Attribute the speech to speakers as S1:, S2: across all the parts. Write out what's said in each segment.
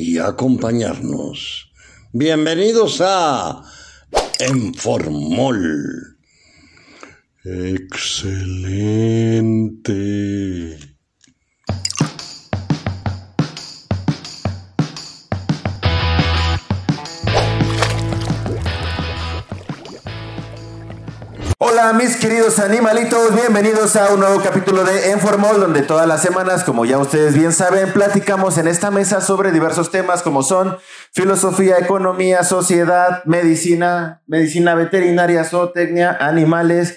S1: y acompañarnos. Bienvenidos a Enformol. Excelente.
S2: Hola mis queridos animalitos, bienvenidos a un nuevo capítulo de Enformol donde todas las semanas, como ya ustedes bien saben, platicamos en esta mesa sobre diversos temas como son filosofía, economía, sociedad, medicina, medicina veterinaria, zootecnia, animales,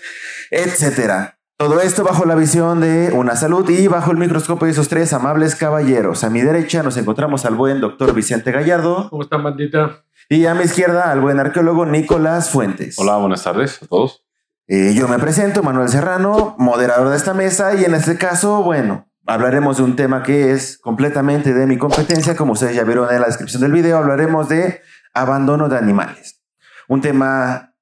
S2: etcétera. Todo esto bajo la visión de una salud y bajo el microscopio de esos tres amables caballeros. A mi derecha nos encontramos al buen doctor Vicente Gallardo.
S3: ¿Cómo están, bandita?
S2: Y a mi izquierda al buen arqueólogo Nicolás Fuentes.
S4: Hola, buenas tardes a todos.
S2: Eh, yo me presento, Manuel Serrano, moderador de esta mesa, y en este caso, bueno, hablaremos de un tema que es completamente de mi competencia, como ustedes ya vieron en la descripción del video, hablaremos de abandono de animales. Un tema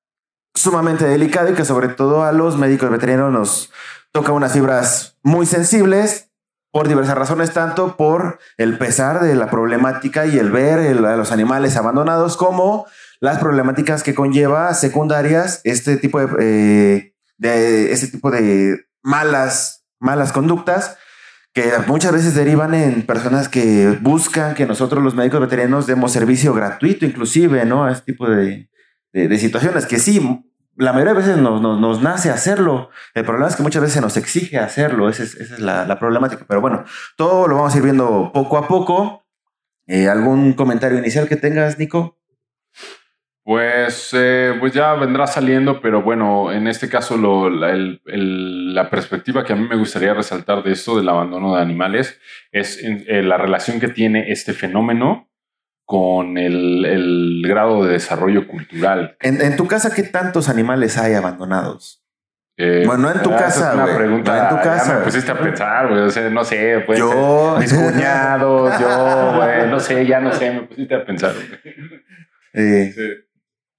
S2: sumamente delicado y que sobre todo a los médicos veterinarios nos toca unas fibras muy sensibles por diversas razones, tanto por el pesar de la problemática y el ver a los animales abandonados como las problemáticas que conlleva secundarias este tipo de, eh, de este tipo de malas, malas conductas que muchas veces derivan en personas que buscan que nosotros los médicos veterinarios demos servicio gratuito, inclusive, ¿no? A este tipo de, de, situaciones que sí, la mayoría de veces nos, nos, nace hacerlo. El problema es que muchas veces nos exige hacerlo. Esa es, la, problemática. Pero bueno, todo lo vamos a ir viendo poco a poco. Eh, ¿Algún comentario inicial que tengas, Nico?
S4: Pues, eh, pues ya vendrá saliendo, pero bueno, en este caso lo, la, la, perspectiva que a mí me gustaría resaltar de esto del abandono de animales es eh, la relación que tiene este fenómeno con el, el grado de desarrollo cultural.
S2: En, en, tu casa qué tantos animales hay abandonados? Eh, bueno, no en tu casa,
S4: güey. pregunta.
S2: No en tu casa.
S4: Ya me pusiste a pensar, güey. O sea, no sé, pues. Yo. Mis cuñados, yo, güey. No sé, ya no sé. Me pusiste a pensar.
S2: Eh, sí.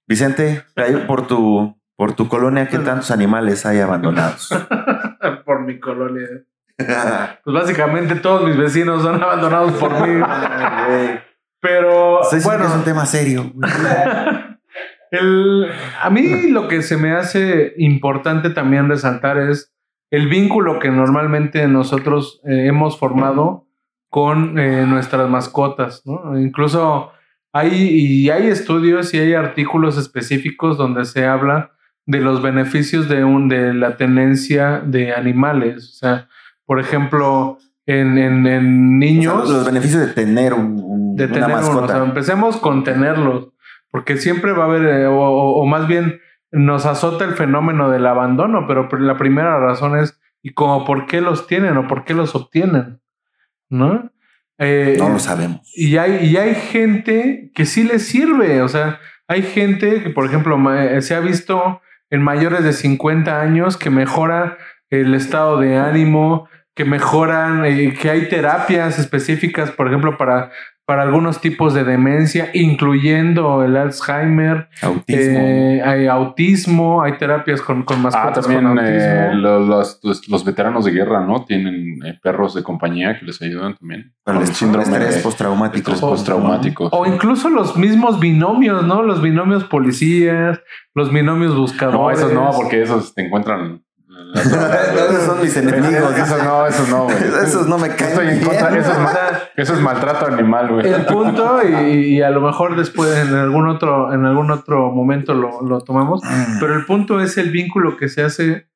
S2: Vicente, por tu, por tu colonia, ¿qué tantos animales hay abandonados?
S3: por mi colonia. pues básicamente todos mis vecinos son abandonados por mí. Pero
S2: bueno, es un tema serio.
S3: el, a mí lo que se me hace importante también resaltar es el vínculo que normalmente nosotros eh, hemos formado con eh, nuestras mascotas, ¿no? Incluso hay, y hay estudios y hay artículos específicos donde se habla de los beneficios de, un, de la tenencia de animales. O sea, por ejemplo, en, en, niños.
S2: los beneficios de tener un,
S3: de tener una mascota. o sea, empecemos con tenerlos, porque siempre va a haber, eh, o, o, más bien nos azota el fenómeno del abandono, pero la primera razón es, ¿y como por qué los tienen o por qué los obtienen? ¿No?
S2: Eh, no lo sabemos.
S3: Y hay, y hay gente que sí les sirve. O sea, hay gente que, por ejemplo, eh, se ha visto en mayores de 50 años que mejora el estado de ánimo, que mejoran, eh, que hay terapias específicas, por ejemplo, para para algunos tipos de demencia, incluyendo el Alzheimer, autismo, eh, hay autismo, hay terapias con, con mascotas.
S4: Ah, también eh, los, los, veteranos de guerra, ¿no? Tienen eh, perros de compañía que les ayudan también.
S2: Con el síndrome estrés postraumático.
S4: postraumático.
S3: O incluso los mismos binomios, ¿no? Los binomios policías, los binomios buscadores.
S4: No, esos no, porque esos te encuentran
S2: esos son mis enemigos.
S4: Esos no, esos no, güey.
S2: Esos no me caen.
S4: Estoy Eso, es, maltrato animal, güey.
S3: El punto, y, a lo mejor después en algún otro, en algún otro momento lo, lo tomamos. Mm. Pero el punto es el vínculo que se hace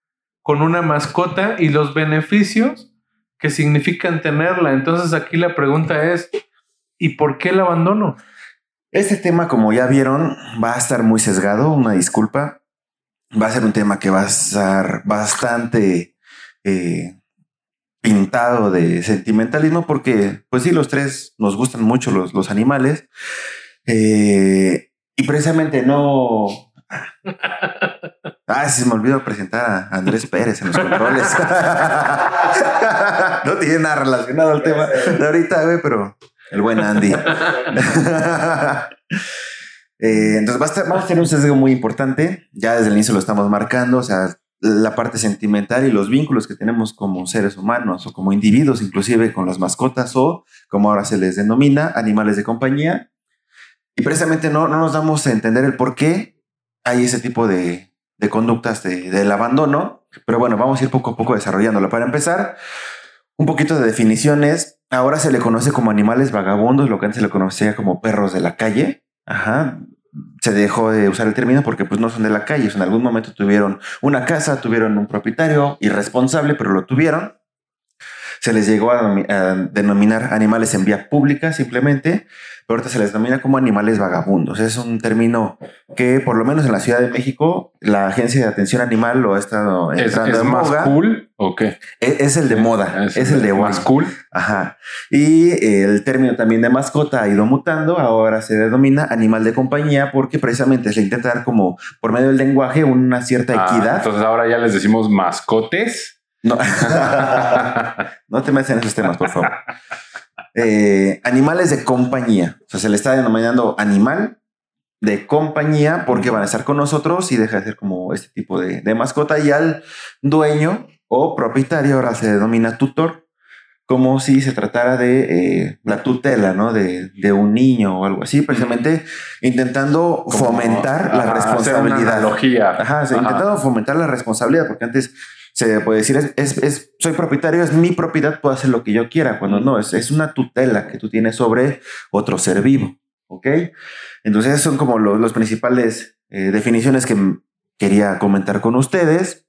S3: con una mascota y los beneficios que significan tenerla. Entonces aquí la pregunta es, ¿y por qué el abandono?
S2: Este tema, como ya vieron, va a estar muy sesgado, una disculpa va a ser un tema que va a estar bastante eh, pintado de sentimentalismo porque, pues sí, los tres nos gustan mucho los, los animales. Eh, y precisamente no... Ah, se me olvidó presentar a Andrés Pérez en los controles. no tiene nada relacionado al tema de ahorita, güey, pero el buen Andy. Eh, entonces vamos a tener un sesgo muy importante. Ya desde el inicio lo estamos marcando. O sea, la parte sentimental y los vínculos que tenemos como seres humanos o como individuos, inclusive con las mascotas o, como ahora se les denomina, animales de compañía. Y precisamente no, no nos damos a entender el por qué hay ese tipo de, de conductas de, del abandono. Pero bueno, vamos a ir poco a poco desarrollándolo. Para empezar, un poquito de definiciones. Ahora se le conoce como animales vagabundos, lo que antes se le conocía como perros de la calle. Ajá se dejó de usar el término porque pues no son de la calle. En algún momento tuvieron una casa, tuvieron un propietario irresponsable, pero lo tuvieron. Se les llegó a, denominar animales en vía pública simplemente, pero ahorita se les denomina como animales vagabundos. Es un término que por lo menos en la Ciudad de México la Agencia de Atención Animal lo ha estado
S4: entrando ¿Es, es más cool o qué?
S2: E, es, el de moda, es, el de
S4: más cool.
S2: Ajá. Y el término también de mascota ha ido mutando, ahora se denomina animal de compañía porque precisamente se intenta dar como por medio del lenguaje una cierta ah, equidad.
S4: Entonces ahora ya les decimos mascotes.
S2: No, no te metas en esos temas, por favor. Eh, animales de compañía. O sea, se le está denominando animal de compañía porque van a estar con nosotros y deja de ser como este tipo de, mascota. Y al dueño o propietario ahora se denomina tutor como si se tratara de eh, la tutela, ¿no? De, un niño o algo así, precisamente intentando fomentar la responsabilidad. Ajá, intentando fomentar la responsabilidad, porque antes se puede decir, es, soy propietario, es mi propiedad, puedo hacer lo que yo quiera, cuando no, es, es una tutela que tú tienes sobre otro ser vivo, ¿ok? Entonces, son como los, principales eh, definiciones que quería comentar con ustedes.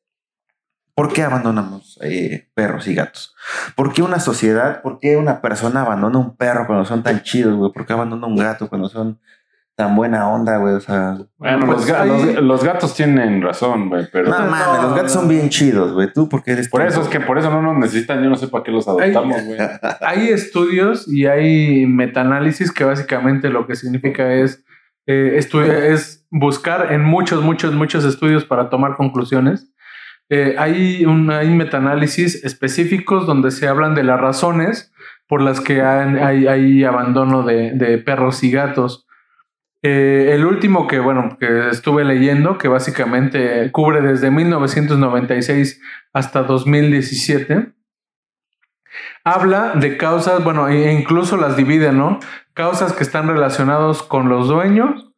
S2: ¿Por qué abandonamos eh, perros y gatos? ¿Por qué una sociedad, por qué una persona abandona un perro cuando son tan chidos, güey? ¿Por qué abandona un gato cuando son tan buena onda, güey. O sea,
S4: bueno, pues los, gatos tienen razón, güey, pero.
S2: No mames, los gatos son bien chidos, güey. Tú, porque eres.
S4: Por eso es que por eso no nos necesitan. Yo no sé para qué los adoptamos, güey.
S3: Hay, estudios y hay metaanálisis que básicamente lo que significa es. Eh, es buscar en muchos, muchos, muchos estudios para tomar conclusiones. Eh, hay, un, hay metaanálisis específicos donde se hablan de las razones por las que hay, hay, abandono de, de perros y gatos. Eh, el último que, bueno, que estuve leyendo, que básicamente cubre desde 1996 hasta 2017, habla de causas, bueno, e incluso las divide, ¿no? Causas que están relacionados con los dueños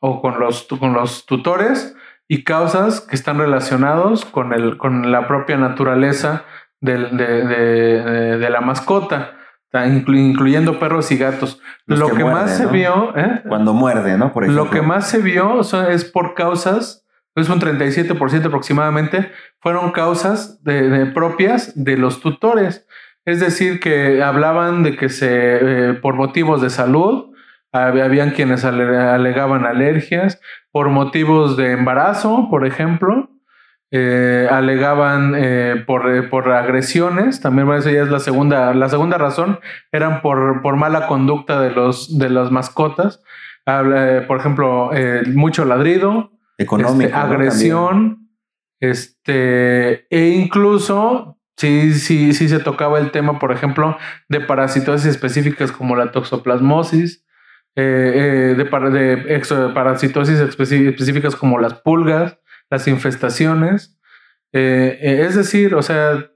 S3: o con los, con los tutores y causas que están relacionados con, el, con la propia naturaleza de, de la mascota incluyendo perros y gatos. lo que, más se vio, ¿eh?
S2: cuando muerde, ¿no?
S3: Por ejemplo. Lo que más se vio es por causas, es un 37% aproximadamente, fueron causas de, propias de los tutores. Es decir, que hablaban de que se, eh, por motivos de salud, habían quienes alegaban alergias, por motivos de embarazo, por ejemplo, eh, alegaban eh, por, eh, por, agresiones, también esa ya es la segunda, la segunda razón, eran por, por mala conducta de, los, de las mascotas, por ejemplo, mucho ladrido,
S2: Económico,
S3: este, agresión, este, e incluso sí, sí, sí se tocaba el tema, por ejemplo, de parasitosis específicas como la toxoplasmosis, de, de parasitosis específicas como las pulgas, las infestaciones. Eh, eh, es decir, o sea,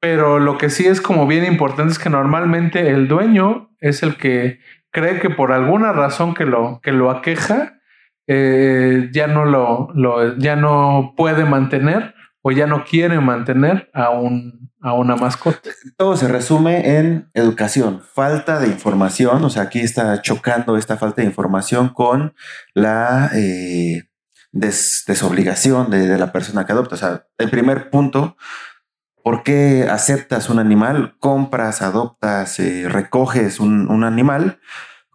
S3: pero lo que sí es como bien importante es que normalmente el dueño es el que cree que por alguna razón que lo, que lo aqueja, eh, ya, no lo, ya no puede mantener o ya no quiere mantener a, un, a una mascota.
S2: Todo se resume en educación, falta de información, o sea, aquí está chocando esta falta de información con la desobligación de, la persona que adopta. O sea, el primer punto, ¿por qué aceptas un animal? Compras, adoptas, eh, recoges un, un, animal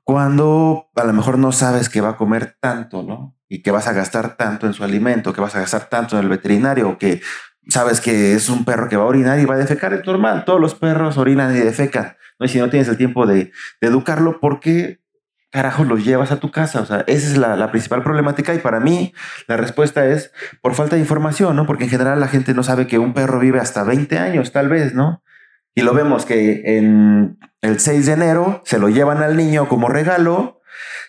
S2: cuando a lo mejor no sabes que va a comer tanto, ¿no? Y que vas a gastar tanto en su alimento, que vas a gastar tanto en el veterinario, que sabes que es un perro que va a orinar y va a defecar, es normal. Todos los perros orinan y defecan. ¿no? Y si no tienes el tiempo de, de educarlo, ¿por qué carajo los llevas a tu casa? O sea, esa es la, principal problemática. Y para mí, la respuesta es por falta de información, ¿no? Porque en general la gente no sabe que un perro vive hasta 20 años, tal vez, ¿no? Y lo vemos que en el 6 de enero se lo llevan al niño como regalo,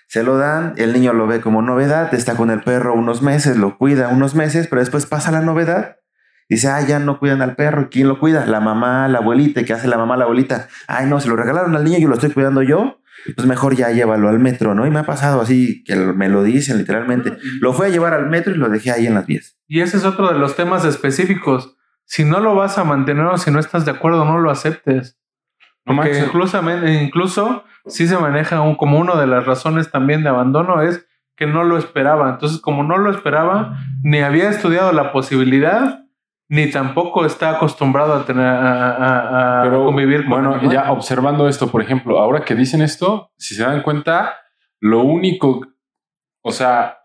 S2: se lo dan, el niño lo ve como novedad, está con el perro unos meses, lo cuida unos meses, pero después pasa la novedad. Dice, ah, ya no cuidan al perro. ¿Quién lo cuida? La mamá, la abuelita. ¿Qué hace la mamá, la abuelita? Ay, no, se lo regalaron al niño y lo estoy cuidando yo. Pues mejor ya llévalo al metro, ¿no? Y me ha pasado así, que me lo dicen literalmente. Lo fue a llevar al metro y lo dejé ahí en las vías.
S3: Y ese es otro de los temas específicos si no lo vas a mantener o si no estás de acuerdo, no lo aceptes. No Porque incluso, incluso si se maneja un, como una de las razones también de abandono es que no lo esperaba. Entonces, como no lo esperaba, ni había estudiado la posibilidad, ni tampoco está acostumbrado a tener a, convivir
S4: con Bueno, ya observando esto, por ejemplo, ahora que dicen esto, si se dan cuenta, lo único, o sea,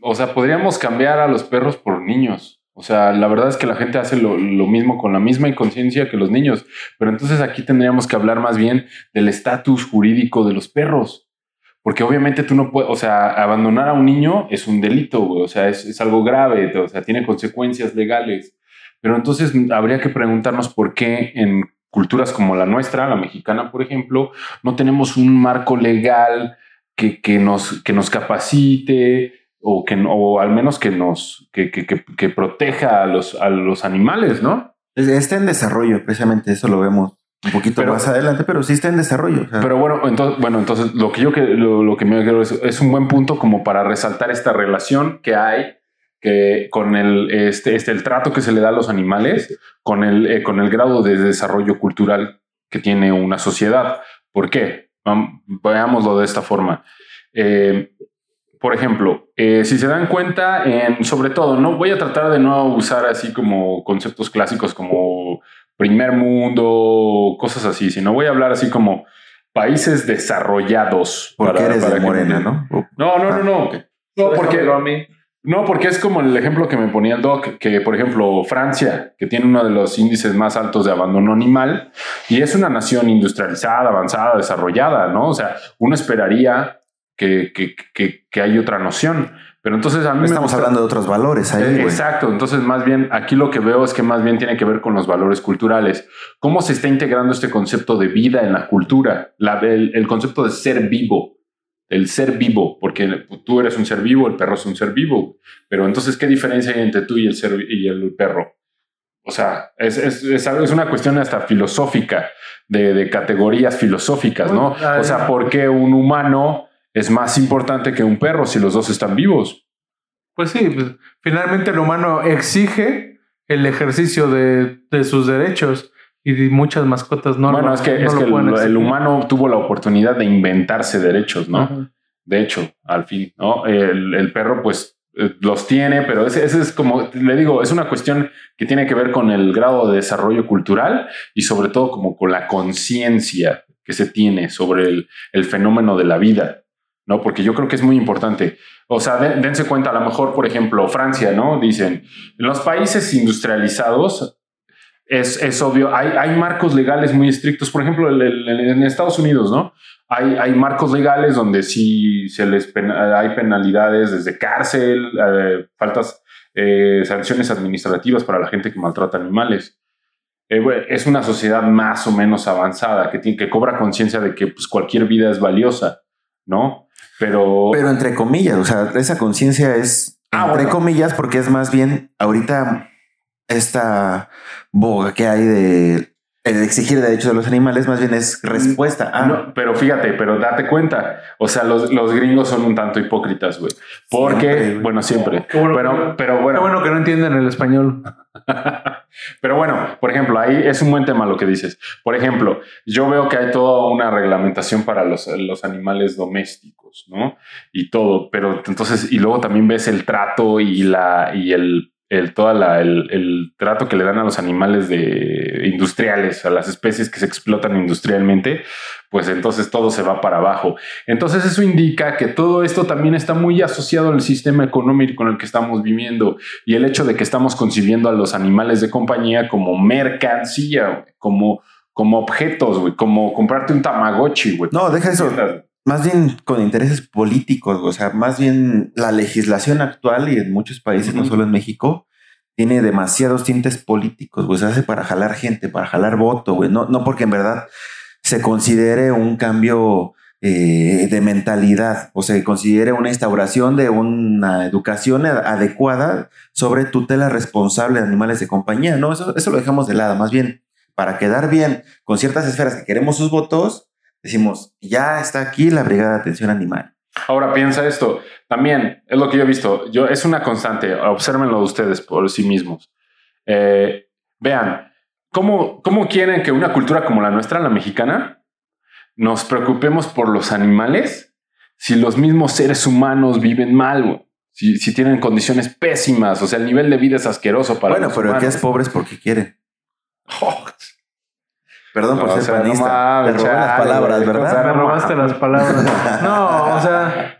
S4: o sea, podríamos cambiar a los perros por niños. O sea, la verdad es que la gente hace lo, mismo con la misma inconsciencia que los niños. Pero entonces aquí tendríamos que hablar más bien del estatus jurídico de los perros. Porque obviamente tú no puedes, o sea, abandonar a un niño es un delito, o sea, es, algo grave, o sea, tiene consecuencias legales. Pero entonces habría que preguntarnos por qué en culturas como la nuestra, la mexicana, por ejemplo, no tenemos un marco legal que, que, nos, que nos capacite, o que o al menos que nos que, que, que, proteja a los, a los animales, ¿no?
S2: Está en desarrollo, precisamente eso lo vemos un poquito más adelante, pero sí está en desarrollo.
S4: Pero bueno, entonces, bueno, entonces lo que yo que lo, que me quiero es, es, un buen punto como para resaltar esta relación que hay que con el este, este el trato que se le da a los animales con el eh, con el grado de desarrollo cultural que tiene una sociedad. ¿Por qué? veámoslo de esta forma. Eh, por ejemplo, eh, si se dan cuenta, en, sobre todo, no voy a tratar de no usar así como conceptos clásicos como primer mundo, cosas así, sino voy a hablar así como países desarrollados.
S2: Porque eres de Morena, ¿no?
S4: No, no, no, no. Ah, no, porque, no, porque es como el ejemplo que me ponía el doc, que por ejemplo Francia, que tiene uno de los índices más altos de abandono animal, y es una nación industrializada, avanzada, desarrollada, ¿no? O sea, uno esperaría que, que, que, hay otra noción. Pero entonces a mí
S2: estamos hablando de otros valores ahí.
S4: exacto. Entonces, más bien aquí lo que veo es que más bien tiene que ver con los valores culturales. ¿Cómo se está integrando este concepto de vida en la cultura? La, el, concepto de ser vivo, el ser vivo, porque tú eres un ser vivo, el perro es un ser vivo. Pero entonces, ¿qué diferencia hay entre tú y el, ser, y el perro? O sea, es, es, es, una cuestión hasta filosófica, de, de categorías filosóficas, ¿no? O sea, ¿por qué un humano es más importante que un perro si los dos están vivos.
S3: Pues sí, pues, finalmente el humano exige el ejercicio de, sus derechos y muchas mascotas no
S4: Bueno, es que, el, humano tuvo la oportunidad de inventarse derechos, ¿no? De hecho, al fin, ¿no? El, perro, pues, eh, los tiene, pero ese, es como, le digo, es una cuestión que tiene que ver con el grado de desarrollo cultural y sobre todo como con la conciencia que se tiene sobre el fenómeno de la vida. ¿no? Porque yo creo que es muy importante. O sea, dense cuenta, a lo mejor, por ejemplo, Francia, ¿no? Dicen, en los países industrializados es, es obvio, hay, hay, marcos legales muy estrictos. Por ejemplo, en Estados Unidos, ¿no? Hay, hay, marcos legales donde sí se les hay penalidades desde cárcel, eh, faltas, eh, sanciones administrativas para la gente que maltrata animales. Eh, es una sociedad más o menos avanzada que, tiene, que cobra conciencia de que pues, cualquier vida es valiosa, ¿no? Pero.
S2: Pero entre comillas, o sea, esa conciencia es ah, entre comillas, porque es más bien ahorita esta boga que hay de exigir derechos de los animales más bien es respuesta
S4: No, pero fíjate, pero date cuenta. O sea, los, los gringos son un tanto hipócritas, güey. Porque, bueno, siempre. pero, pero bueno.
S3: Qué bueno que no entienden el español.
S4: Pero bueno, por ejemplo, ahí es un buen tema lo que dices. Por ejemplo, yo veo que hay toda una reglamentación para los, los animales domésticos, ¿no? Y todo, pero entonces, y luego también ves el trato y la, y el, el, toda la, el, el trato que le dan a los animales de industriales, a las especies que se explotan industrialmente, pues entonces todo se va para abajo. Entonces eso indica que todo esto también está muy asociado al sistema económico con el que estamos viviendo y el hecho de que estamos concibiendo a los animales de compañía como mercancía, como, como objetos, güey, como comprarte un tamagotchi, güey.
S2: No, deja eso. Más bien con intereses políticos, o sea, más bien la legislación actual y en muchos países, no solo en México, tiene demasiados tintes políticos, güey. Se hace para jalar gente, para jalar voto, güey. No, no porque en verdad se considere un cambio eh, de mentalidad o se considere una instauración de una educación ad- adecuada sobre tutela responsable de animales de compañía. No, eso, eso lo dejamos de lado. Más bien, para quedar bien con ciertas esferas que queremos sus votos, decimos, ya está aquí la Brigada de Atención Animal.
S4: Ahora piensa esto, también es lo que yo he visto, yo, es una constante, obsérvenlo ustedes por sí mismos. Eh, vean, ¿cómo, ¿cómo quieren que una cultura como la nuestra, la mexicana, nos preocupemos por los animales si los mismos seres humanos viven mal, si, si tienen condiciones pésimas, o sea, el nivel de vida es asqueroso para
S2: bueno,
S4: los
S2: pero
S4: humanos.
S2: es pobre es porque quiere. Perdón por
S4: No,
S2: ser
S4: o sea, no
S2: panista.
S4: mames,
S2: Te robé las palabras,
S4: güey.
S2: ¿verdad?
S4: O sea,
S3: Me
S4: no
S3: robaste las palabras. No, o sea,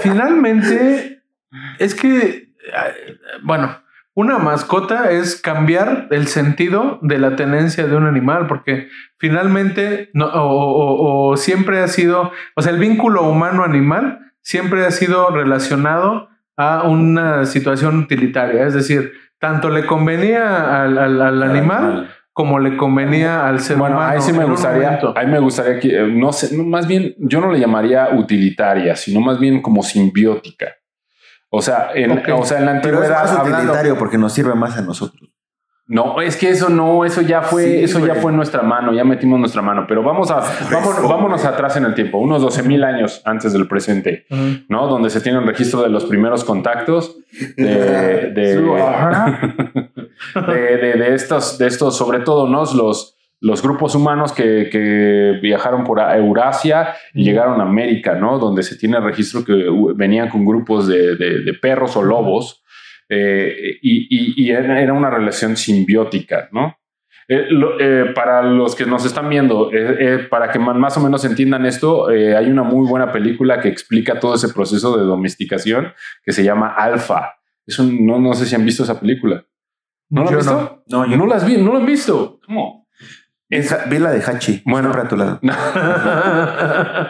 S3: finalmente es que, bueno, una mascota es cambiar el sentido de la tenencia de un animal, porque finalmente no, o, o- o siempre ha sido, o sea, el vínculo humano-animal siempre ha sido relacionado a una situación utilitaria, es decir, tanto le convenía al, al- al animal como le convenía al ser
S4: Bueno,
S3: humano.
S4: ahí sí me gustaría, ahí me gustaría que, eh, no sé, no, más bien, yo no le llamaría utilitaria, sino más bien como simbiótica. O sea, en, o sea, en la
S2: Pero es
S4: antigüedad, hablando-
S2: utilitario porque nos sirve más a nosotros.
S4: No, es que eso no, eso ya fue,
S2: Sí,
S4: eso ya fue en nuestra mano, ya metimos nuestra mano, pero vamos a,
S2: eso,
S4: vámonos atrás en el tiempo, unos 12 mil años antes del presente. ¿no? Donde se tiene un registro de los primeros contactos de, de- de, de- de estos, de estos, sobre todo, ¿no? Los, los grupos humanos que, que viajaron por Eurasia y llegaron a América, ¿no? Donde se tiene registro que venían con grupos de, de- de perros o lobos eh, y, y- y era una relación simbiótica, ¿no? Eh, lo- eh, para los que nos están viendo, para que más o menos entiendan esto, hay una muy buena película que explica todo ese proceso de domesticación que se llama Alfa. Es un- no, no sé si han visto esa película. ¿No la han
S3: Yo
S4: visto?
S2: No, yo
S4: No las vi, no lo han visto. ¿Cómo?
S2: Vi, vi la de Hachi.
S4: Bueno.
S2: A tu lado.
S4: No.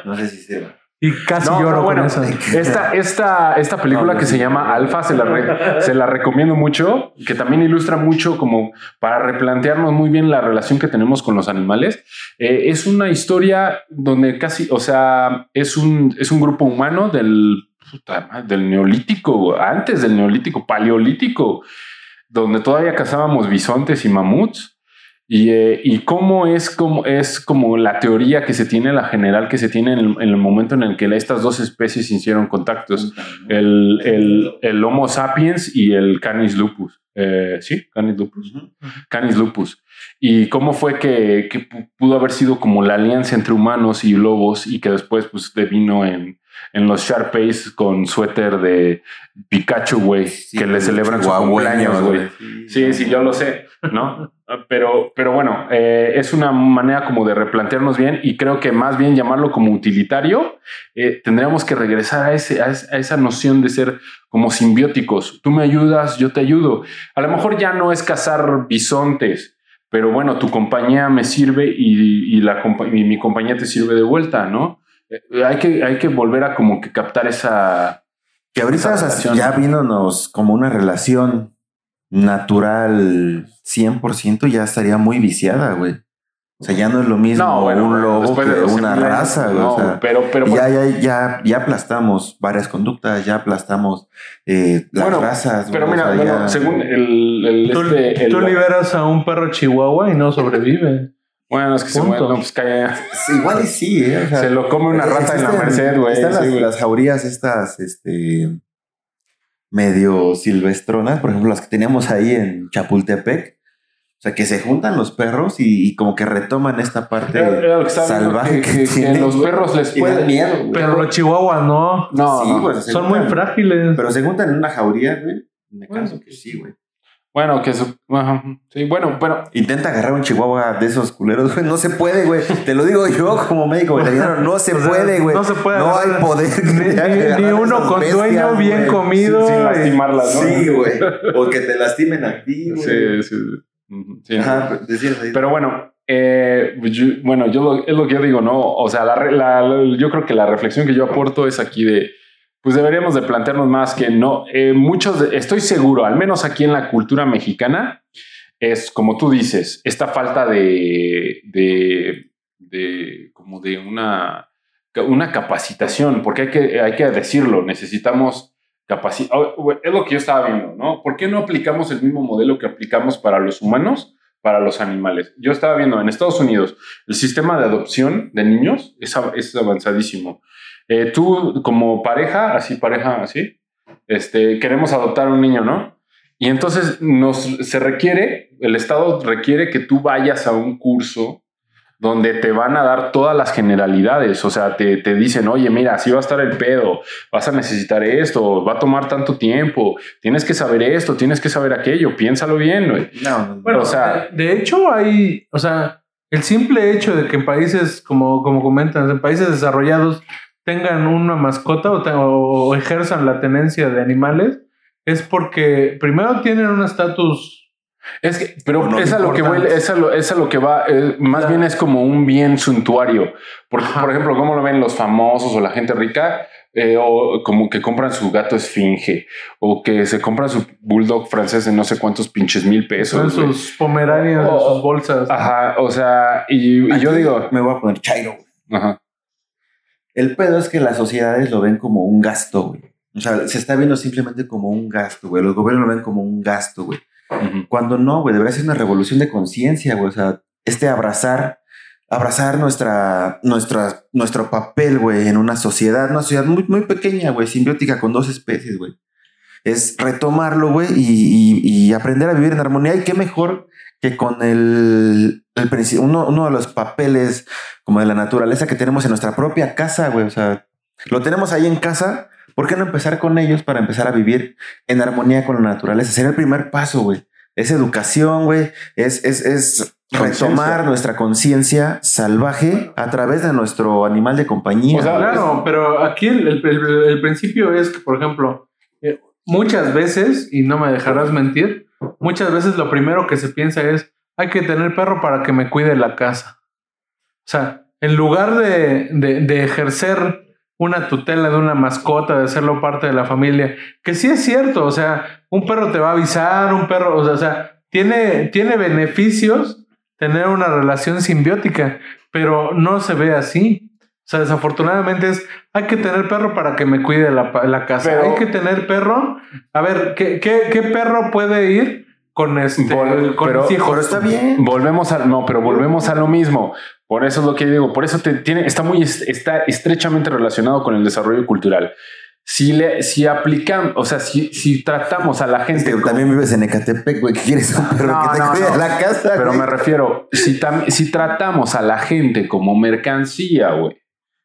S2: No sé si sirva.
S3: Y casi
S4: No,
S3: lloro
S4: no, bueno,
S3: con
S4: esta, esta, esta película
S2: No,
S4: que se llama Alfa se la, re- se la recomiendo mucho, que también ilustra mucho como para replantearnos muy bien la relación que tenemos con los animales. Eh, es una historia donde casi, o sea, es un, es un grupo humano del, del neolítico, antes del neolítico, paleolítico, donde todavía cazábamos bisontes y mamuts. Y, eh, y cómo es como, es como la teoría que se tiene, la general que se tiene en el, en el momento en el que estas dos especies hicieron contactos, el, el, el Homo sapiens y el Canis lupus. Eh, sí, Canis lupus. Canis lupus. Y cómo fue que, que pu- pudo haber sido como la alianza entre humanos y lobos y que después pues devino en, en los Sharpays con suéter de Pikachu, güey, que le celebran su cumpleaños, güey. Sí, sí, yo lo sé, ¿no? Pero, pero bueno, eh, es una manera como de replantearnos bien y creo que más bien llamarlo como utilitario, eh, tendríamos que regresar a, ese, a, es- a esa noción de ser como simbióticos. Tú me ayudas, yo te ayudo. A lo mejor ya no es cazar bisontes, pero bueno, tu compañía me sirve y, y la, y mi compañía te sirve de vuelta, ¿no? Eh, hay, que, hay que volver a como que captar esa...
S2: Que ahorita
S4: relación.
S2: ya vinonos como una relación natural 100% ya estaría muy viciada, güey. O sea, ya no es lo mismo un lobo
S4: de
S2: que
S4: 12
S2: una raza, güey.
S4: no,
S2: o sea,
S4: pero, pero
S2: ya, ya, ya, ya aplastamos varias conductas, ya aplastamos eh, las
S4: Bueno,
S2: razas.
S4: Pero
S2: güey,
S4: mira,
S2: o sea,
S4: bueno,
S2: ya-
S4: según el, el,
S3: Tú,
S4: este, el-
S3: tú liberas a un perro chihuahua y no sobrevive.
S4: Bueno, es que se
S3: Punto.
S4: muere, no, pues calla.
S2: Igual y sí, ¿eh? O sea,
S4: se lo come una rata en la Merced, güey.
S2: Están las, jaurías estas, este, medio silvestronas, por ejemplo, las que teníamos ahí en Chapultepec. O sea, que se juntan los perros y, y como que retoman esta parte
S4: Era- era lo que estaba viendo,
S2: salvaje
S4: que,
S2: que,
S4: que- que
S2: tienen.
S4: los perros les pueden.
S2: miedo, güey.
S3: Pero los chihuahuas no.
S4: No,
S2: Sí,
S3: Son muy frágiles.
S2: Pero se juntan en una jauría, güey. Me canso que sí, güey.
S4: Bueno, que eso. ajá, Sí, bueno, pero
S2: Intenta agarrar un chihuahua de esos culeros, güey. No se puede, güey. Te lo digo yo como médico veterinario. No se puede, güey.
S3: no se puede
S2: No hay poder.
S3: Ni, uno con
S2: bestias,
S3: dueño bien
S2: güey.
S3: comido.
S4: sin
S3: y-
S4: lastimarlas, ¿no?
S2: Sí, güey. O que te lastimen a ti, güey.
S4: Sí, sí. Sí.
S2: Ajá, pero decías ahí.
S4: Pero bueno, eh, yo- bueno, yo lo- es lo que yo digo, ¿no? O sea, la, re- la- la- yo creo que la reflexión que yo aporto es aquí de, pues deberíamos de plantearnos más que no, eh, muchos, de- estoy seguro, al menos aquí en la cultura mexicana, es como tú dices, esta falta de, de, de como de una, una capacitación, porque hay que, hay que decirlo, necesitamos capacidad. Es lo que yo estaba viendo, ¿no? ¿Por qué no aplicamos el mismo modelo que aplicamos para los humanos? para los animales. Yo estaba viendo en Estados Unidos el sistema de adopción de niños es, es avanzadísimo. Eh, tú como pareja, así pareja, así, este, queremos adoptar un niño, ¿no? Y entonces nos se requiere, el Estado requiere que tú vayas a un curso donde te van a dar todas las generalidades, o sea, te, te dicen, oye, mira, así va a estar el pedo, vas a necesitar esto, va a tomar tanto tiempo, tienes que saber esto, tienes que saber aquello, piénsalo bien, güey.
S2: No, no,
S3: Bueno,
S4: O sea-
S3: de, de hecho hay, o sea, el simple hecho de que en países, como, como comentan, en países desarrollados tengan una mascota o, te- o- ejerzan la tenencia de animales, es porque primero tienen un estatus
S4: Es que, pero
S2: no
S4: es a lo que huele, es a lo, es a lo que va, eh, más
S3: Ya.
S4: bien es como un bien suntuario. Porque,
S3: Ajá.
S4: por ejemplo, ¿cómo lo ven los famosos o la gente rica? Eh, o como que compran su gato esfinge o que se compran su bulldog francés en no sé cuántos pinches mil pesos.
S3: sus pomeranias, sus bolsas.
S4: Ajá, o sea, y, y yo digo,
S2: Me voy a poner chairo,
S4: ajá,
S2: El pedo es que las sociedades lo ven como un gasto, güey. O sea, se está viendo simplemente como un gasto, güey. Los gobiernos lo ven como un gasto, güey. Cuando no, güey, debería ser una revolución de conciencia, güey. O sea, este abrazar, abrazar nuestra, nuestra, nuestro papel, güey, en una sociedad, una sociedad muy, muy pequeña, güey, simbiótica con dos especies, güey. Es retomarlo, güey, y, y- y aprender a vivir en armonía. Y qué mejor que con el, el uno, uno de los papeles como de la naturaleza que tenemos en nuestra propia casa, güey. O sea, lo tenemos ahí en casa. ¿Por qué no empezar con ellos para empezar a vivir en armonía con la naturaleza? Sería el primer paso, güey. Es educación, güey. Es, es, es retomar nuestra conciencia salvaje a través de nuestro animal de compañía.
S4: O sea.
S3: Claro, pero aquí el, el- el- el principio es que, por ejemplo, eh, muchas veces, y no me dejarás mentir, muchas veces lo primero que se piensa es, hay que tener perro para que me cuide la casa. O sea, en lugar de, de- ejercer una tutela de una mascota, de hacerlo parte de la familia, que sí es cierto, o sea, un perro te va a avisar, un perro, o sea, o sea, tiene, tiene beneficios tener una relación simbiótica, pero no se ve así. O sea, desafortunadamente es, hay que tener perro para que me cuide la, la casa.
S4: Pero-
S3: hay que tener perro. A ver, ¿qué, qué, qué perro puede ir con este
S4: Vol-
S3: con
S4: pero-
S3: hijos?
S2: Pero está bien.
S4: Volvemos a no, pero volvemos a lo mismo. Por eso es lo que digo. Por eso te, tiene, está muy est- está estrechamente relacionado con el desarrollo cultural. Si le, si aplicamos, o sea, si, si tratamos a la
S2: Es
S4: gente
S2: también vives en Ecatepec, güey. ¿Qué quieres un perro
S4: No,
S2: que te
S4: no,
S2: cuide
S4: no.
S2: la casa?
S4: pero
S2: güey?
S4: me refiero, si, tam- si tratamos a la gente como mercancía, güey.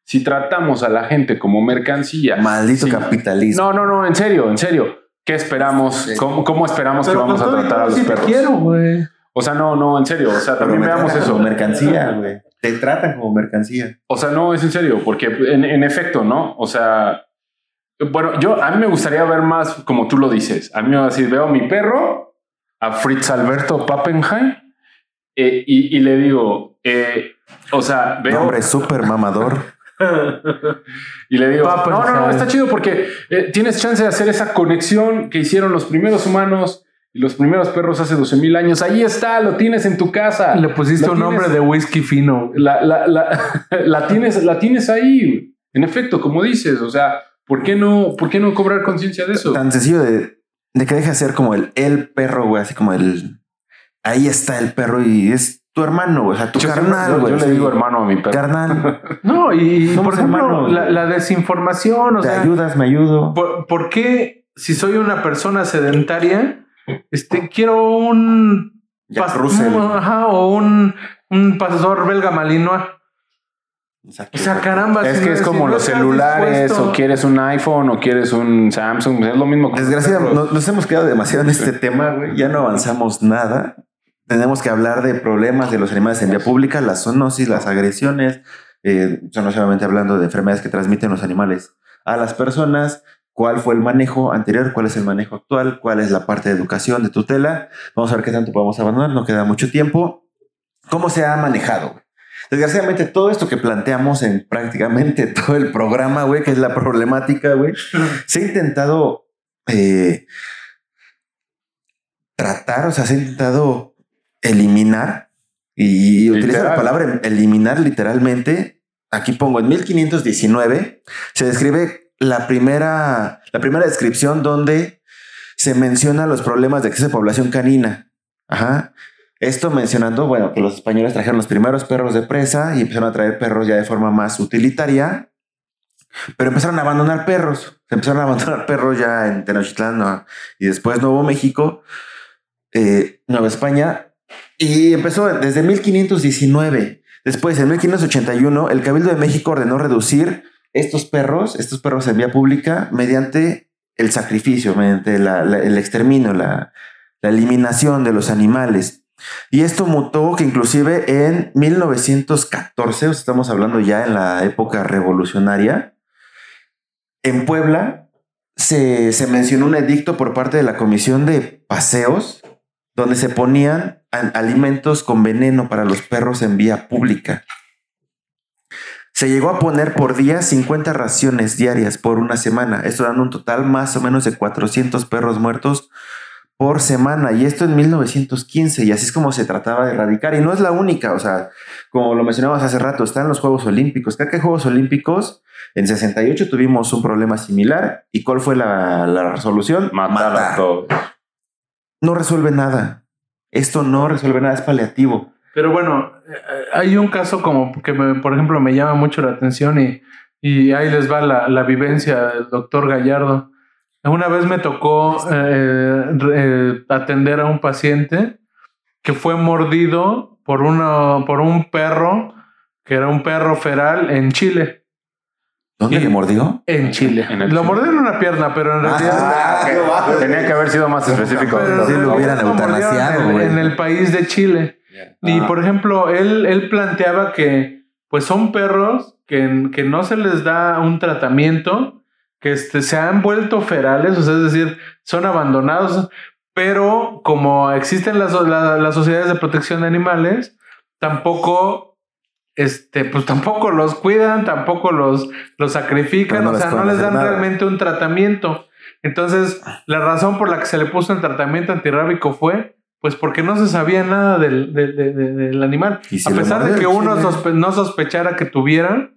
S4: Si tratamos a la gente como mercancía.
S2: Maldito
S4: Sí.
S2: capitalismo.
S4: No, no, no, en serio, en serio. ¿Qué esperamos?
S2: Sí.
S4: ¿Cómo, cómo esperamos
S3: Pero
S4: que vamos a tratar a los
S3: sí te
S4: perros?
S3: quiero, güey.
S4: O sea, no, no, en serio. O sea, también
S2: me
S4: veamos eso.
S2: como mercancía, güey. Te tratan como mercancía.
S4: O sea, no, es en serio, porque en, en efecto, ¿no? O sea, bueno, yo a mí me gustaría ver más como tú lo dices. A mí me va a decir, veo a mi perro, a Fritz Alberto Pappenheim, eh, y, y le digo, eh, o sea, veo...
S2: Nombre súper mamador.
S4: y le digo, no, no, no, está chido porque eh, tienes chance de hacer esa conexión que hicieron los primeros humanos y los primeros perros hace 12 mil años. Ahí está, lo tienes en tu casa.
S3: Le pusiste un nombre de whisky fino.
S4: la, la, la tienes, la tienes ahí. En efecto, como dices, o sea, ¿por qué no, por qué no cobrar conciencia de eso?
S2: Tan sencillo de, de que deje de ser como el, el perro, güey. Así como el. Ahí está el perro y es tu hermano. O sea, tu
S4: Yo,
S2: carnal,
S4: yo-
S2: güey.
S4: yo le digo hermano a mi perro.
S2: Carnal,
S3: No, y
S2: Somos
S3: por ejemplo,
S2: hermanos,
S3: la, desinformación, o
S2: te
S3: sea,
S2: ayudas, me ayudo.
S3: ¿por, por qué si soy una persona sedentaria, este, quiero un
S2: Jack
S3: pas-
S2: Russell.
S3: un- ajá, o un, un pastor belga malinois? O sea, caramba.
S4: Es que es como los celulares,
S3: dispuesto-
S4: o quieres un iPhone, o quieres un Samsung, es lo mismo.
S2: Desgraciadamente, nos hemos quedado demasiado en este tema, güey. Ya no avanzamos nada. Tenemos que hablar de problemas de los animales en vía pública, la zoonosis, las agresiones. Eh, no solamente hablando de enfermedades que transmiten los animales a las personas. ¿Cuál fue el manejo anterior? ¿Cuál es el manejo actual? ¿Cuál es la parte de educación, de tutela? Vamos a ver qué tanto podemos abandonar. No queda mucho tiempo. ¿Cómo se ha manejado? Desgraciadamente, todo esto que planteamos en prácticamente todo el programa, güey, que es la problemática, güey, se ha intentado eh, tratar, o sea, se ha intentado eliminar y utilizo la palabra eliminar literalmente. Aquí pongo en 1519 se describe la primera, la primera descripción donde se menciona los problemas de exceso de población canina. Ajá. Esto mencionando, bueno, que los españoles trajeron los primeros perros de presa y empezaron a traer perros ya de forma más utilitaria, pero empezaron a abandonar perros. Se empezaron a abandonar perros ya en Tenochtitlán ¿no? y después Nuevo México, eh, Nueva España, y empezó desde 1519. Después, en 1581, el Cabildo de México ordenó reducir estos perros, estos perros en vía pública, mediante el sacrificio, mediante el exterminio, la, eliminación de los animales. Y esto mutó que inclusive en 1914, o sea, estamos hablando ya en la época revolucionaria, en Puebla se, se mencionó un edicto por parte de la Comisión de Paseos donde se ponían alimentos con veneno para los perros en vía pública. Se llegó a poner por día 50 raciones diarias por una semana. Esto dando un total más o menos de 400 perros muertos por semana. Y esto en 1915. Y así es como se trataba de erradicar. Y no es la única. O sea, como lo mencionamos hace rato, están los Juegos Olímpicos. Creo que en Juegos Olímpicos en 68 tuvimos un problema similar. ¿Y cuál fue la, la resolución?
S4: Matar a todos.
S2: No resuelve nada. Esto no resuelve nada, es paliativo.
S3: Pero bueno, eh, hay un caso como que, me- por ejemplo, me llama mucho la atención y, ahí les va la, vivencia del doctor Gallardo. Una vez me tocó eh, re- atender a un paciente que fue mordido por, uno, por un perro, que era un perro feral en Chile.
S2: ¿Dónde
S3: Y-
S2: le mordió?
S3: En Chile.
S4: En el
S3: Lo en una pierna, pero en realidad...
S2: Ah, bajo.
S4: Tenía que haber sido más específico.
S3: pero en
S2: lo hubieran
S3: mordieron
S2: eutanasiado,
S3: en-
S2: güey.
S3: en el país de Chile. Y
S2: Ah.
S3: por ejemplo, él, él planteaba que pues son perros que, que no se les da un tratamiento, que este, se han vuelto ferales, o sea, es decir, son abandonados, pero como existen las, la- las sociedades de protección de animales, tampoco, este, pues tampoco los cuidan, tampoco los, los sacrifican,
S2: no
S3: o sea, no les dan
S2: nada.
S3: realmente un tratamiento. Entonces, la razón por la que se le puso el tratamiento antirrábico fue, pues porque no se sabía nada del, de- de- de- del animal.
S2: Se
S3: A pesar de que uno sospe- no sospechara que tuviera,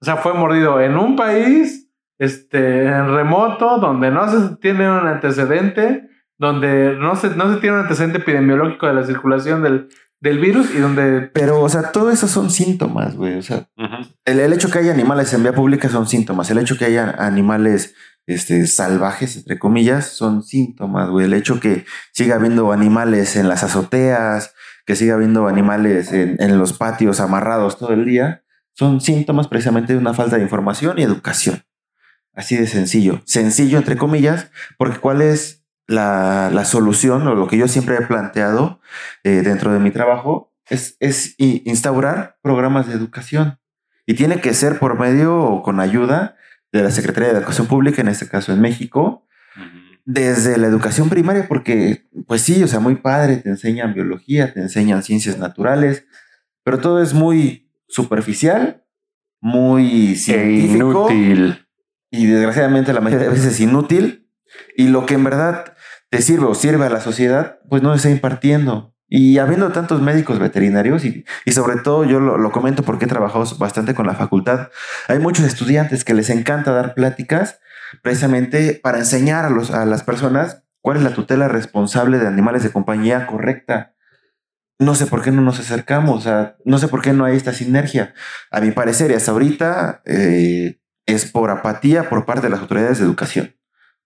S3: o sea, fue mordido en un país este, en remoto, donde no se tiene un antecedente, donde no se, no se tiene un antecedente epidemiológico de la circulación del, del virus y donde
S2: Pero, o sea, todo eso son síntomas, güey. O sea, el hecho que haya animales en vía pública son síntomas. El hecho que haya animales este, salvajes, entre comillas, son síntomas, güey. El hecho que siga habiendo animales en las azoteas, que siga habiendo animales en, en los patios amarrados todo el día, son síntomas precisamente de una falta de información y educación. Así de sencillo. Sencillo, entre comillas, porque ¿cuál es la, la solución o lo que yo siempre he planteado eh, dentro de mi trabajo? Es, es instaurar programas de educación. Y tiene que ser por medio o con ayuda de la Secretaría de Educación Pública, en este caso en México, desde la educación primaria, porque, pues sí, o sea, muy padre, te enseñan biología, te enseñan ciencias naturales, pero todo es muy superficial, muy
S4: E
S2: científico
S4: inútil.
S2: y desgraciadamente la mayoría de veces es inútil. Y lo que en verdad te sirve o sirve a la sociedad, pues no se está impartiendo. Y habiendo tantos médicos veterinarios, y, sobre todo yo lo, comento porque he trabajado bastante con la facultad, hay muchos estudiantes que les encanta dar pláticas precisamente para enseñar a, las personas cuál es la tutela responsable de animales de compañía correcta. No sé por qué no nos acercamos, no sé por qué no hay esta sinergia. A mi parecer, y hasta ahorita, eh, es por apatía por parte de las autoridades de educación.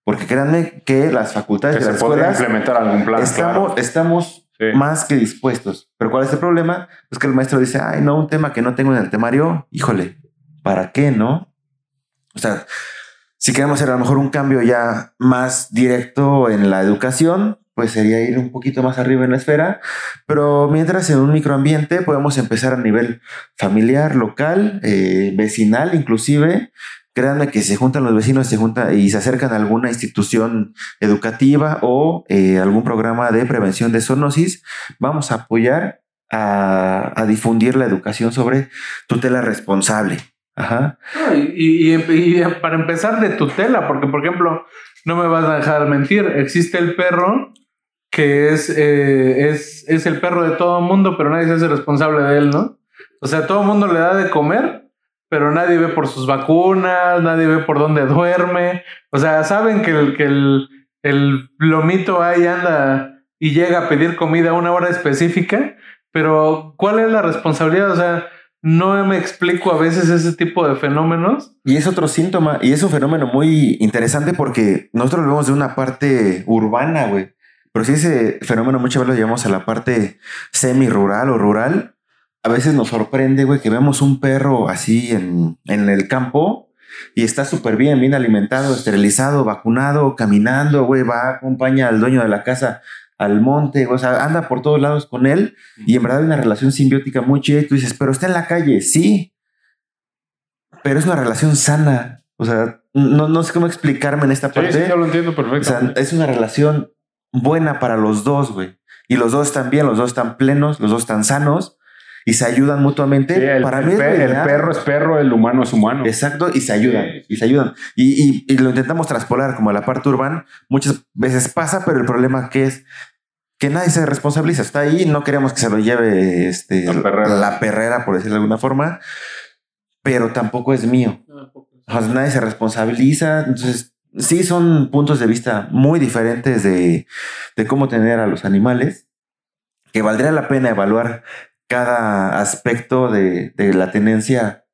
S2: Porque créanme que las facultades
S4: Que
S2: de
S4: se
S2: las
S4: podría
S2: escuelas
S4: implementar algún plan.
S2: estamos,
S4: claro.
S2: estamos
S4: Sí.
S2: más que dispuestos. Pero ¿cuál es el problema? Pues que el maestro dice, ay, no, un tema que no tengo en el temario, híjole, para qué, ¿no? O sea, si queremos hacer a lo mejor un cambio ya más directo en la educación, pues sería ir un poquito más arriba en la esfera, pero mientras en un microambiente podemos empezar a nivel familiar, local, eh, vecinal inclusive. Créanme que se juntan los vecinos se juntan y se acercan a alguna institución educativa o eh, algún programa de prevención de zoonosis, vamos a apoyar a, difundir la educación sobre tutela responsable. Ajá.
S3: Y, y, y, para empezar de tutela, porque por ejemplo, no me vas a dejar mentir, existe el perro que es, eh, es, es el perro de todo el mundo, pero nadie se hace responsable de él, ¿no? O sea, todo el mundo le da de comer, pero nadie ve por sus vacunas, nadie ve por dónde duerme. O sea, saben que el, que el, el lomito ahí anda y llega a pedir comida a una hora específica, pero ¿cuál es la responsabilidad? O sea, no me explico a veces ese tipo de fenómenos.
S2: Y es otro síntoma, y es un fenómeno muy interesante porque nosotros lo vemos de una parte urbana, güey. Pero si ese fenómeno muchas veces lo llevamos a la parte semi-rural o rural, a veces nos sorprende, güey, que vemos un perro así en, en el campo y está súper bien, bien alimentado, esterilizado, vacunado, caminando, güey, va, acompaña al dueño de la casa al monte, o sea, anda por todos lados con él y en verdad hay una relación simbiótica muy chida y tú dices, pero está en la calle, sí, pero es una relación sana, o sea, no, no sé cómo explicarme en esta parte.
S4: Sí, sí, yo lo entiendo perfecto.
S2: O sea, es una relación buena para los dos, güey. Y los dos están bien, los dos están plenos, los dos están sanos y se ayudan mutuamente.
S4: Sí, el,
S2: para
S4: el
S2: mí es
S4: pe-
S2: lo
S4: el perro es perro, el humano es humano.
S2: Exacto, y se ayudan,
S4: Sí.
S2: y se ayudan. Y, y- y lo intentamos traspolar como a la parte urbana. Muchas veces pasa, pero el problema que es que nadie se responsabiliza. Está ahí, no queremos que se lo lleve este,
S4: La perrera.
S2: la perrera, por decirlo de alguna forma, pero tampoco es mío. O sea, nadie se responsabiliza. Entonces, sí son puntos de vista muy diferentes de, de cómo tener a los animales, que valdría la pena evaluar cada aspecto de, de la tenencia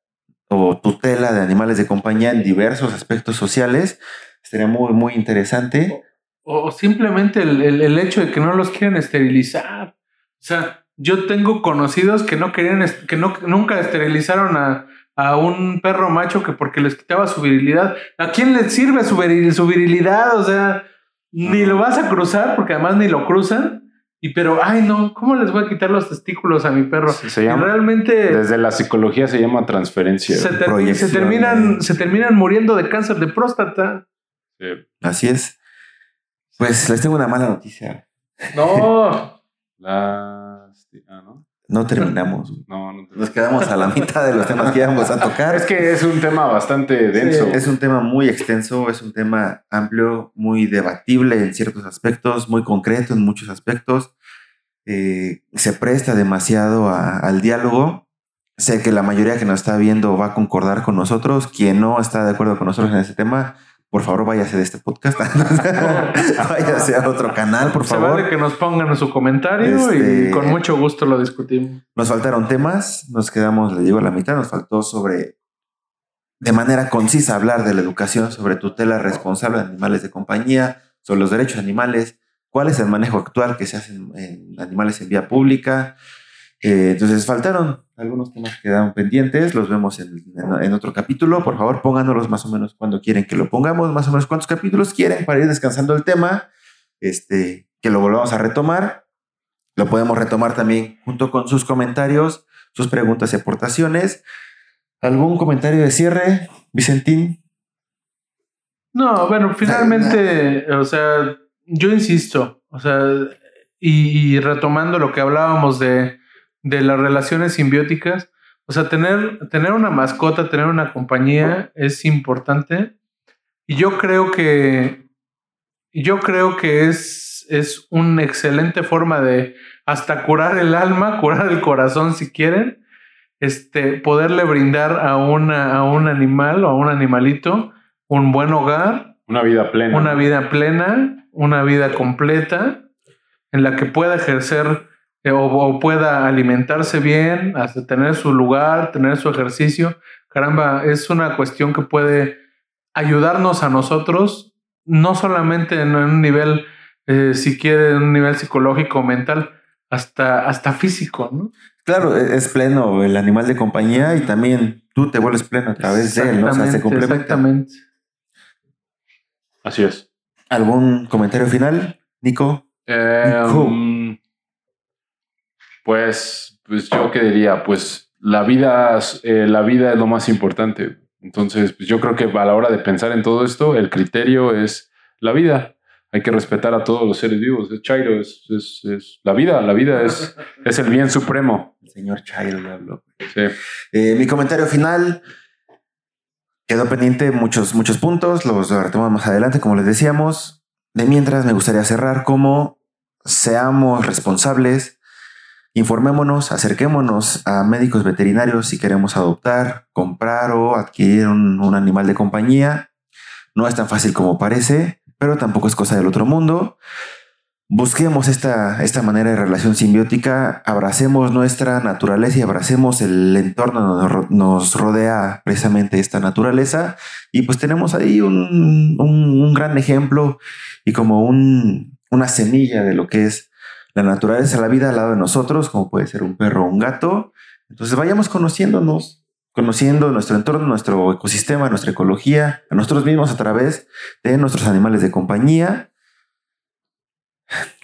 S2: o tutela de animales de compañía en diversos aspectos sociales. Sería muy, muy interesante.
S3: O, o simplemente el, el- el hecho de que no los quieren esterilizar. O sea, yo tengo conocidos que no querían, que no, nunca esterilizaron a, a un perro macho que porque les quitaba su virilidad. ¿A quién le sirve su, viril- su virilidad? O sea, ni lo vas a cruzar porque además ni lo cruzan. Y pero, ay no, ¿cómo les voy a quitar los testículos a mi perro?
S4: Sí, se
S3: Y
S4: llama-
S3: realmente
S4: Desde la psicología se llama transferencia.
S3: se, ter- se terminan, se terminan muriendo de cáncer de próstata.
S4: Sí.
S2: Así es. Pues les tengo una mala noticia.
S3: No.
S4: Ah, ¿no?
S2: No terminamos.
S4: No,
S2: Nos quedamos a la mitad de los temas que íbamos a tocar.
S4: Es que es un tema bastante denso.
S2: Es un tema muy extenso, es un tema amplio, muy debatible en ciertos aspectos, muy concreto en muchos aspectos. Eh, se presta demasiado a- al diálogo. Sé que la mayoría que nos está viendo va a concordar con nosotros. Quien no está de acuerdo con nosotros en este tema, por favor, váyase de este podcast. váyase a otro canal, por
S3: Se
S2: favor.
S3: vale que nos pongan en su comentario
S2: Este-
S3: y con mucho gusto lo discutimos.
S2: Nos faltaron temas, nos quedamos, le digo, a la mitad, nos faltó sobre, de manera concisa, hablar de la educación, sobre tutela responsable de animales de compañía, sobre los derechos de animales, cuál es el manejo actual que se hace en, en animales en vía pública. Eh, entonces faltaron algunos temas que quedaron pendientes, los vemos en, en- en otro capítulo. Por favor, pónganos más o menos cuando quieren que lo pongamos, más o menos cuántos capítulos quieren para ir descansando el tema, este, que lo volvamos a retomar. Lo podemos retomar también junto con sus comentarios, sus preguntas y aportaciones. ¿Algún comentario de cierre, Vicentín?
S3: No, bueno, finalmente, o sea, yo insisto, o sea, y, y retomando lo que hablábamos de, de las relaciones simbióticas, o sea, tener, tener una mascota, tener una compañía es importante. Y yo creo que, yo creo que es, es una excelente forma de hasta curar el alma, curar el corazón si quieren, este, poderle brindar a, una, a un animal o a un animalito un buen hogar,
S4: Una vida plena.
S3: una vida plena, una vida completa, en la que pueda ejercer eh, o, o pueda alimentarse bien, hasta tener su lugar, tener su ejercicio. Caramba, es una cuestión que puede ayudarnos a nosotros, no solamente en un nivel, eh, si quiere, en un nivel psicológico o mental, hasta, hasta físico, ¿no?
S2: Claro, e- es pleno el animal de compañía y también tú te vuelves pleno a través de él, ¿no? O sea, se
S3: Exactamente,
S2: complementa.
S3: Exactamente.
S4: Así es.
S2: ¿Algún comentario final, Nico?
S4: Eh, um, pues, pues yo qué diría, pues la vida, es- eh, la vida es lo más importante. Entonces, pues yo creo que a la hora de pensar en todo esto, el criterio es la vida. Hay que respetar a todos los seres vivos. Es Chairo, es, es- es la vida. La vida es, es el bien supremo.
S2: El señor Chairo ya habló.
S4: Sí.
S2: Eh, mi comentario final quedó pendiente muchos, muchos puntos, los retomamos más adelante, como les decíamos. De mientras, me gustaría cerrar como seamos responsables, informémonos, acerquémonos a médicos veterinarios si queremos adoptar, comprar o adquirir un, animal de compañía. No es tan fácil como parece, pero tampoco es cosa del otro mundo. Busquemos esta, esta manera de relación simbiótica, abracemos nuestra naturaleza y abracemos el entorno ro- nos rodea precisamente esta naturaleza. Y pues tenemos ahí un, un- un gran ejemplo y como un- una semilla de lo que es la naturaleza, la vida al lado de nosotros, como puede ser un perro o un gato. Entonces vayamos conociéndonos, conociendo nuestro entorno, nuestro ecosistema, nuestra ecología, a nosotros mismos a través de nuestros animales de compañía.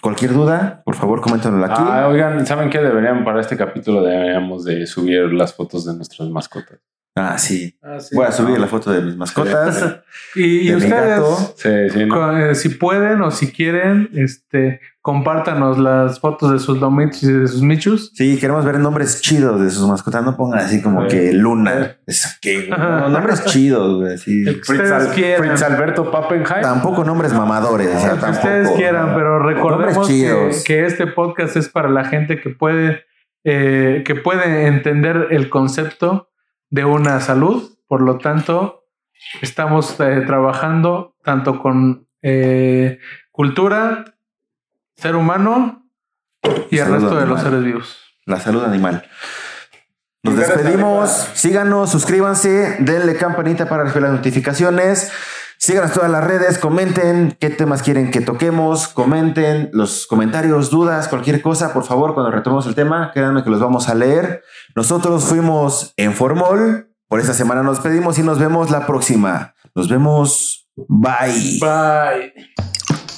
S2: Cualquier duda, por favor, coméntenlo aquí.
S4: Ah, oigan, ¿saben qué? Deberían, para este capítulo, deberíamos de subir las fotos de nuestras mascotas.
S2: Ah, sí.
S3: Ah, sí.
S2: Voy a subir la foto de mis mascotas.
S3: Y, y
S2: de mi
S3: ustedes,
S2: gato.
S4: Sí, sí, ¿no?
S3: co- si pueden o si quieren, este, compártanos las fotos de sus lomitos y de sus michus.
S2: Sí, queremos ver nombres chidos de sus mascotas. No pongan así como
S4: Sí.
S2: que Luna. Es que no, nombres chidos, güey.
S4: Fritz Alberto Pappenheim.
S2: Tampoco nombres mamadores. o sea, tampoco.
S3: ustedes quieran, pero recordemos que, que este podcast es para la gente que puede, eh, que puede entender el concepto de una salud. Por lo tanto, estamos eh, trabajando tanto con eh, cultura, ser humano y el
S2: Salud
S3: resto de
S2: animal.
S3: los seres vivos.
S2: La salud animal. Nos despedimos. Síganos, suscríbanse, denle campanita para recibir las notificaciones. Síganos todas las redes, comenten qué temas quieren que toquemos, comenten los comentarios, dudas, cualquier cosa, por favor, cuando retomemos el tema, créanme que los vamos a leer. Nosotros fuimos en Formol, por esta semana nos pedimos y nos vemos la próxima. Nos vemos. Bye.
S3: Bye.